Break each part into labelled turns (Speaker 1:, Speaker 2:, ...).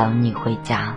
Speaker 1: 等你回家。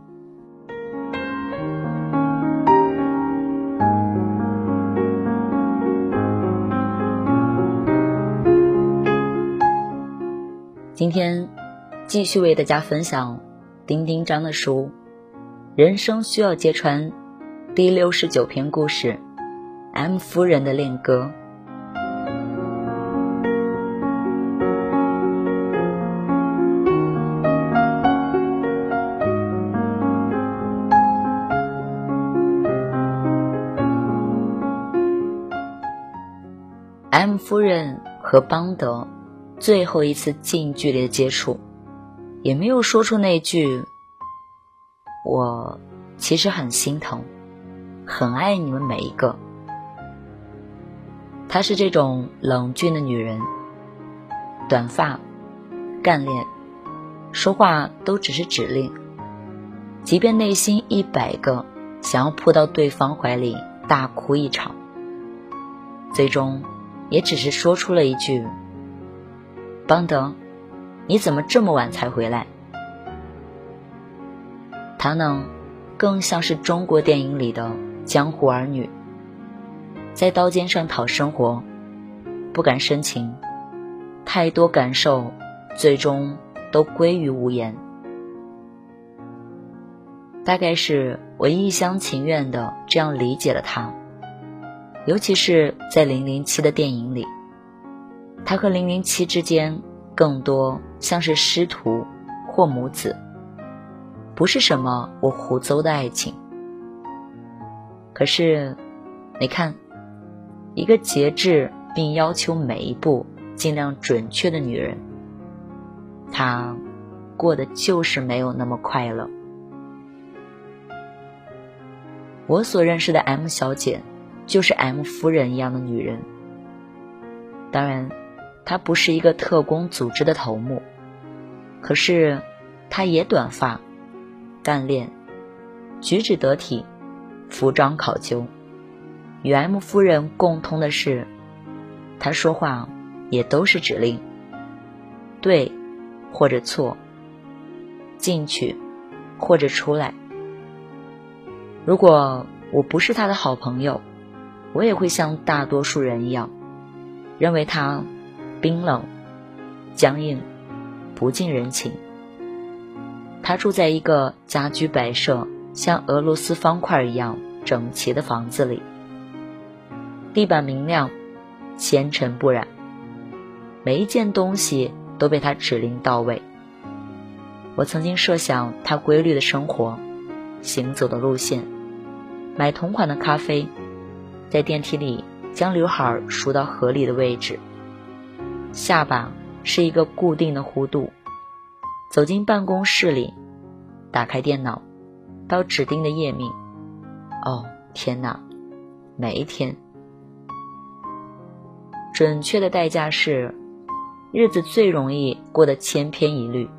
Speaker 1: 今天继续为大家分享丁丁张的书人生需要揭穿第六十九篇故事 m 夫人的恋歌。M 夫人和邦德最后一次近距离的接触，也没有说出那句“我其实很心疼，很爱你们每一个”。她是这种冷峻的女人，短发，干练，说话都只是指令，即便内心一百个想要扑到对方怀里大哭一场，最终也只是说出了一句：“邦德，你怎么这么晚才回来？”她呢，更像是中国电影里的江湖儿女。在刀尖上讨生活，不敢深情，太多感受，最终都归于无言。大概是我一厢情愿的这样理解了他，尤其是在零零七的电影里，他和零零七之间更多像是师徒或母子，不是什么我胡诌的爱情。可是，你看。一个节制并要求每一步尽量准确的女人，她过的就是没有那么快乐。我所认识的 M 小姐，就是 M 夫人一样的女人。当然，他不是一个特工组织的头目，可是他也短发、干练、举止得体、服装考究。与 M 夫人共通的是，他说话也都是指令，对或者错，进去或者出来。如果我不是他的好朋友，我也会像大多数人一样，认为他冰冷、僵硬、不近人情。他住在一个家居摆设像俄罗斯方块一样整齐的房子里。地板明亮，纤尘不染，每一件东西都被他指令到位。我曾经设想他规律的生活，行走的路线，买同款的咖啡，在电梯里将刘海梳到合理的位置，下巴是一个固定的弧度。走进办公室里，打开电脑，到指定的页面。哦，天哪，每一天。准确的代价是，日子最容易过得千篇一律。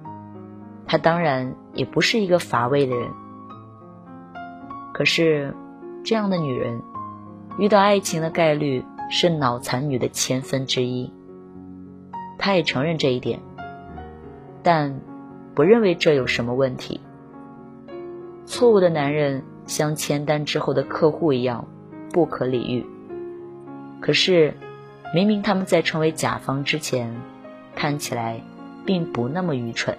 Speaker 1: 她当然也不是一个乏味的人，可是这样的女人遇到爱情的概率是脑残女的千分之一。他也承认这一点，但不认为这有什么问题。错误的男人像签单之后的客户一样不可理喻，可是。明明他们在成为甲方之前，看起来并不那么愚蠢。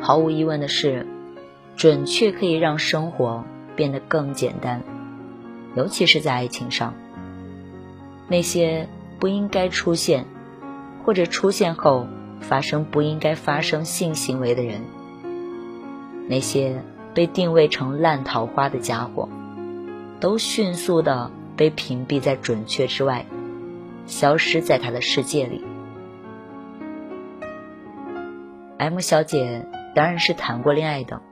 Speaker 1: 毫无疑问的是，准确可以让生活变得更简单，尤其是在爱情上。那些不应该出现，或者出现后发生不应该发生性行为的人，那些被定位成烂桃花的家伙，都迅速的。被屏蔽在准确之外，消失在他的世界里。M 小姐当然是谈过恋爱的，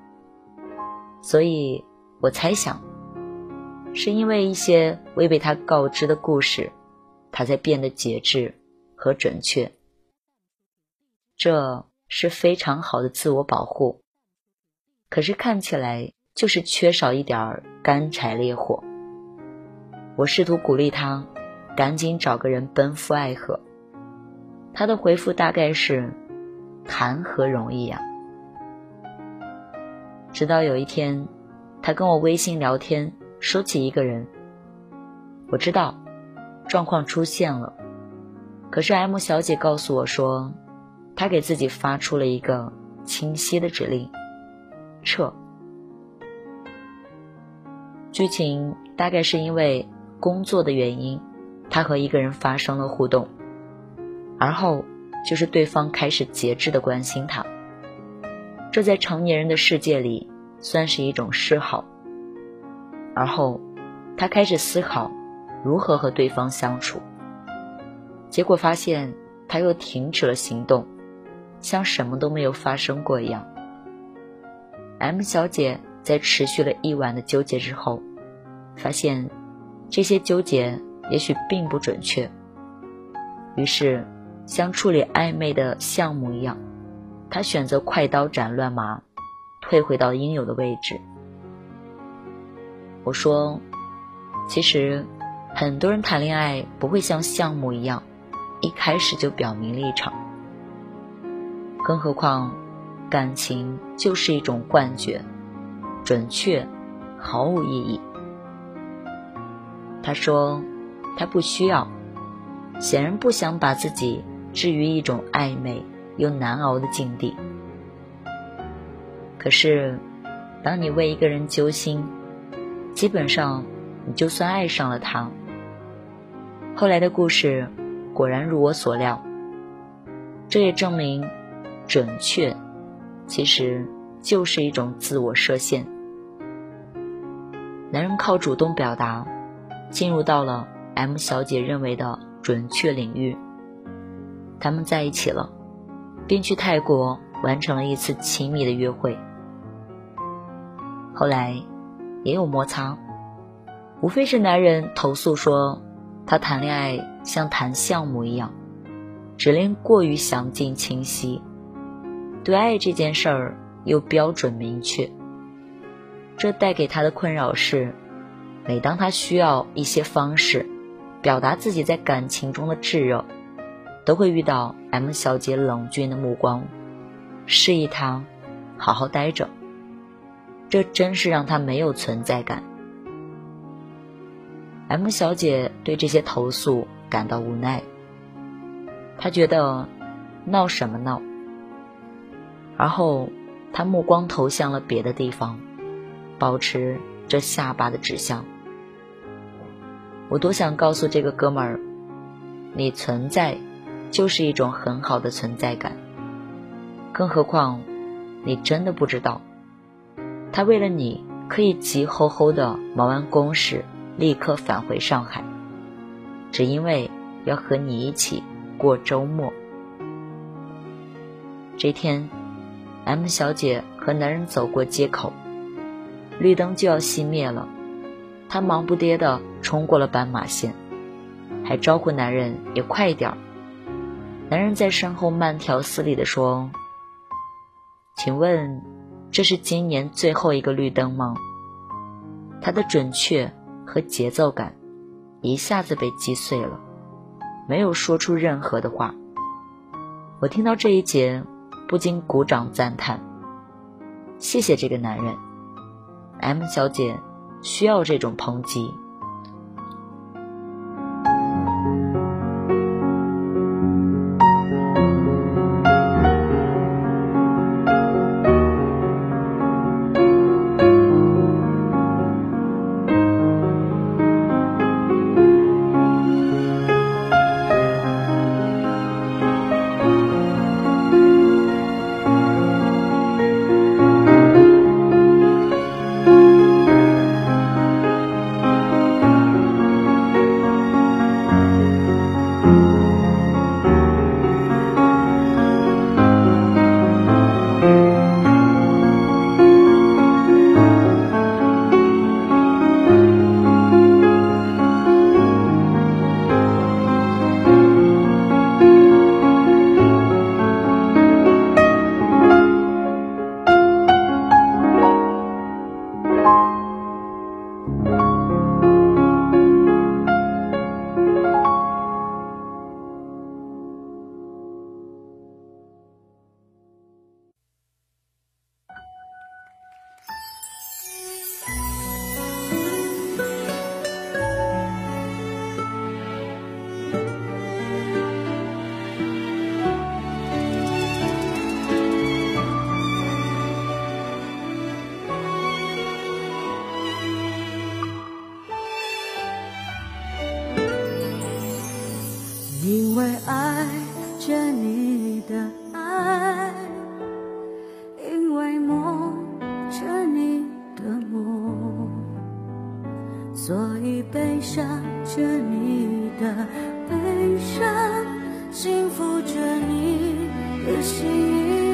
Speaker 1: 所以我猜想，是因为一些未被他告知的故事，他才变得节制和准确。这是非常好的自我保护，可是看起来就是缺少一点干柴烈火。我试图鼓励他，赶紧找个人奔赴爱河。他的回复大概是：“谈何容易呀！”直到有一天，他跟我微信聊天，说起一个人。我知道，状况出现了。可是 M 小姐告诉我说，她给自己发出了一个清晰的指令：撤。剧情大概是因为。工作的原因，他和一个人发生了互动，而后就是对方开始节制的关心他。这在成年人的世界里算是一种示好。而后，他开始思考如何和对方相处。结果发现他又停止了行动，像什么都没有发生过一样。M 小姐在持续了一晚的纠结之后，发现这些纠结也许并不准确，于是像处理暧昧的项目一样，她选择快刀斩乱麻，退回到应有的位置。我说，其实很多人谈恋爱不会像项目一样。一开始就表明立场，更何况感情就是一种幻觉，准确毫无意义。他说他不需要，显然不想把自己置于一种暧昧又难熬的境地。可是，当你为一个人揪心，基本上你就算爱上了他。后来的故事。果然如我所料，这也证明，准确其实就是一种自我设限。男人靠主动表达，进入到了 M 小姐认为的准确领域。他们在一起了，并去泰国完成了一次亲密的约会。后来也有摩擦，无非是男人投诉说。他谈恋爱像谈项目一样，指令过于详尽清晰，对爱这件事儿又标准明确。这带给他的困扰是，每当他需要一些方式表达自己在感情中的炙热，都会遇到 M 小姐冷峻的目光，示意他好好待着。这真是让他没有存在感。M 小姐对这些投诉感到无奈，她觉得闹什么闹。而后，她目光投向了别的地方，保持着下巴的指向。我多想告诉这个哥们儿，你存在就是一种很好的存在感。更何况，你真的不知道，他为了你可以急吼吼的忙完公事。立刻返回上海，只因为要和你一起过周末。这天，M 小姐和男人走过街口，绿灯就要熄灭了，她忙不迭地冲过了斑马线，还招呼男人也快一点儿。男人在身后慢条斯理地说：“请问，这是今年最后一个绿灯吗？”他的准确。和节奏感一下子被击碎了，没有说出任何的话。我听到这一节，不禁鼓掌赞叹：“谢谢这个男人，M 小姐需要这种抨击。”
Speaker 2: 所以悲伤着。你的悲伤，幸福着你的幸福。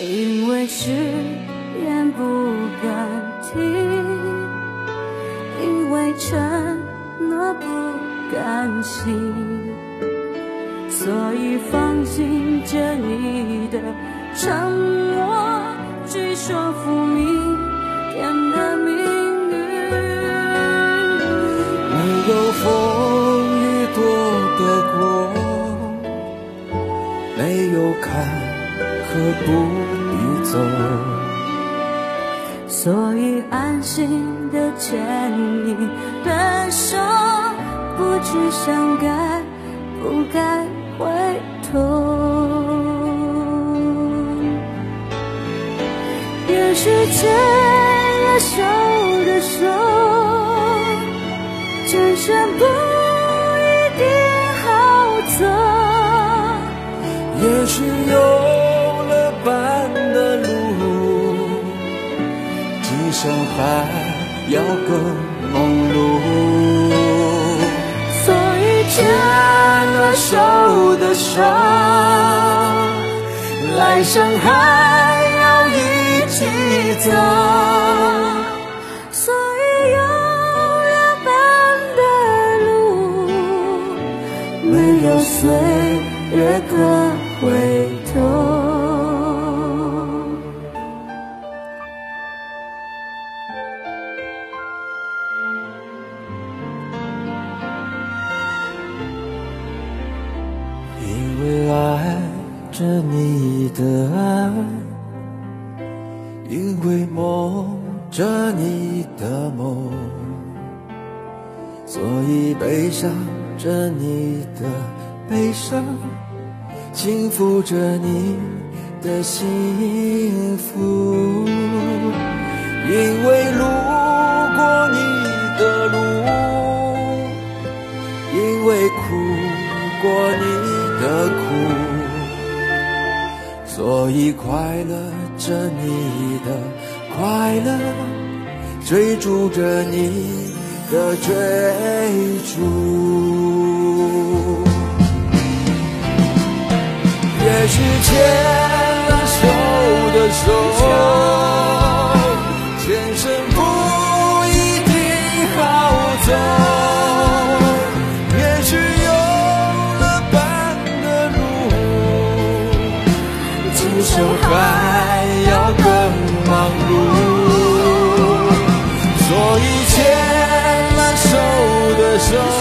Speaker 2: 因为誓言不敢听，因为承诺不甘心，所以放心着你的承诺，去说服明天的命运。
Speaker 3: 没有风雨躲得过，没有坎可不必走。
Speaker 2: 所以安心的牵你的手，不去想该不该回头。也许牵了手的手，前生不一定好走。
Speaker 3: 也许有生还要更忙碌。
Speaker 2: 所以牵了手的手，来生还要一起走。所以有两半的路，没有岁月可回
Speaker 3: 的爱，因为梦着你的梦，所以悲伤着你的悲伤，幸福着你的幸福。因为路过你的路，因为苦过你的苦，所以快乐着你的快乐，追逐着你的追逐。也许前的